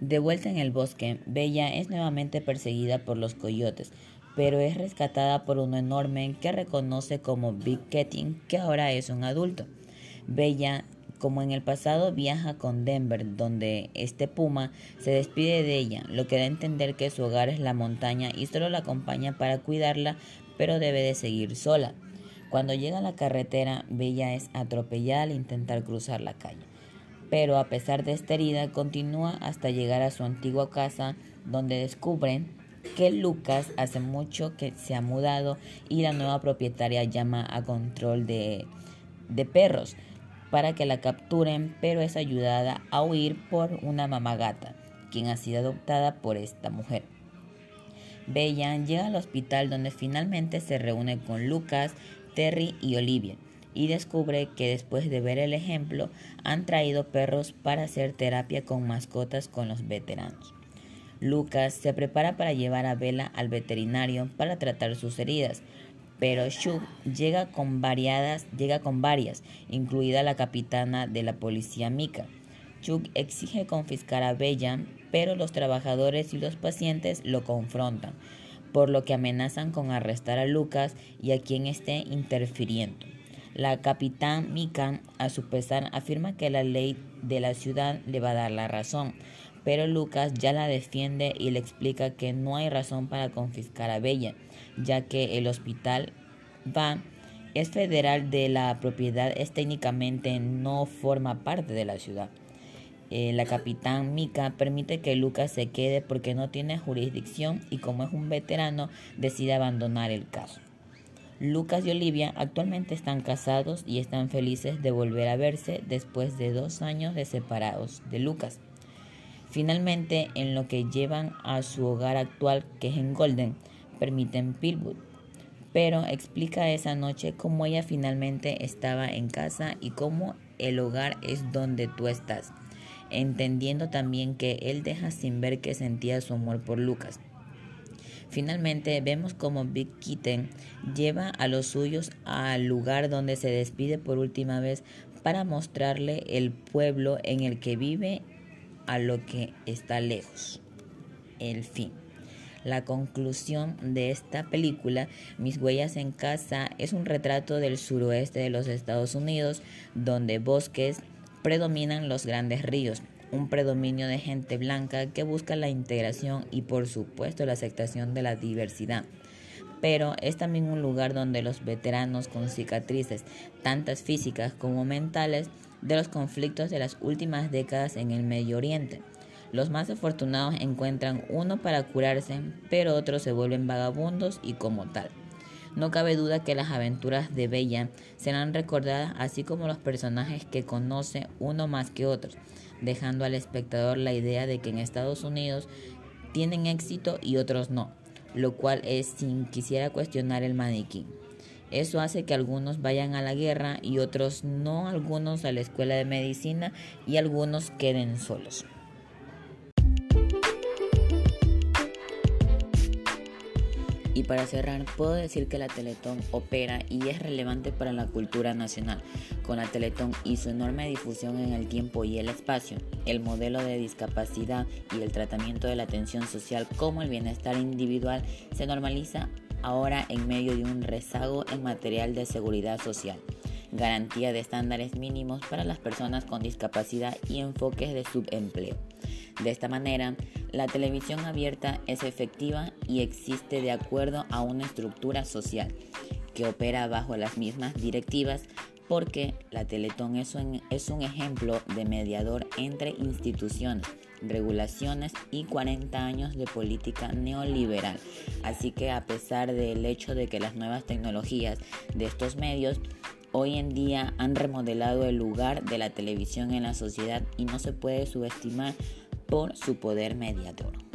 De vuelta en el bosque, Bella es nuevamente perseguida por los coyotes, pero es rescatada por uno enorme que reconoce como Big Ketting, que ahora es un adulto. Bella, como en el pasado, viaja con Denver, donde este puma se despide de ella, lo que da a entender que su hogar es la montaña y solo la acompaña para cuidarla, pero debe de seguir sola. Cuando llega a la carretera, Bella es atropellada al intentar cruzar la calle. Pero a pesar de esta herida, continúa hasta llegar a su antigua casa, donde descubren que Lucas hace mucho que se ha mudado y la nueva propietaria llama a control de, perros para que la capturen, pero es ayudada a huir por una mamagata, quien ha sido adoptada por esta mujer. Bella llega al hospital donde finalmente se reúne con Lucas, Terry y Olivia y descubre que después de ver el ejemplo han traído perros para hacer terapia con mascotas con los veteranos. Lucas se prepara para llevar a Bella al veterinario para tratar sus heridas, pero Shug llega con variadas, llega con varias, incluida la capitana de la policía Mika. Chuck exige confiscar a Bella, pero los trabajadores y los pacientes lo confrontan, por lo que amenazan con arrestar a Lucas y a quien esté interfiriendo. La capitán Mika, a su pesar, afirma que la ley de la ciudad le va a dar la razón, pero Lucas ya la defiende y le explica que no hay razón para confiscar a Bella, ya que el hospital va es federal de la propiedad, es técnicamente no forma parte de la ciudad. Eh, la capitán Mika permite que Lucas se quede porque no tiene jurisdicción y como es un veterano decide abandonar el caso. Lucas y Olivia actualmente están casados y están felices de volver a verse después de dos años de separados de Lucas. Finalmente, en lo que llevan a su hogar actual, que es en Golden, permiten Pilwood. Pero explica esa noche cómo ella finalmente estaba en casa y cómo el hogar es donde tú estás entendiendo también que él deja sin ver que sentía su amor por Lucas. Finalmente vemos como Big Kitten lleva a los suyos al lugar donde se despide por última vez para mostrarle el pueblo en el que vive a lo que está lejos. El fin. La conclusión de esta película, Mis huellas en casa, es un retrato del suroeste de los Estados Unidos, donde bosques, predominan los grandes ríos, un predominio de gente blanca que busca la integración y por supuesto la aceptación de la diversidad. Pero es también un lugar donde los veteranos con cicatrices, tantas físicas como mentales, de los conflictos de las últimas décadas en el Medio Oriente. Los más afortunados encuentran uno para curarse, pero otros se vuelven vagabundos y como tal. No cabe duda que las aventuras de Bella serán recordadas así como los personajes que conoce uno más que otros, dejando al espectador la idea de que en Estados Unidos tienen éxito y otros no, lo cual es sin quisiera cuestionar el maniquí. Eso hace que algunos vayan a la guerra y otros no, algunos a la escuela de medicina y algunos queden solos. Y para cerrar, puedo decir que la Teletón opera y es relevante para la cultura nacional. Con la Teletón y su enorme difusión en el tiempo y el espacio, el modelo de discapacidad y el tratamiento de la atención social como el bienestar individual se normaliza ahora en medio de un rezago en material de seguridad social garantía de estándares mínimos para las personas con discapacidad y enfoques de subempleo. De esta manera, la televisión abierta es efectiva y existe de acuerdo a una estructura social que opera bajo las mismas directivas porque la Teletón es un, es un ejemplo de mediador entre instituciones, regulaciones y 40 años de política neoliberal. Así que a pesar del hecho de que las nuevas tecnologías de estos medios hoy en día han remodelado el lugar de la televisión en la sociedad y no se puede subestimar por su poder mediador.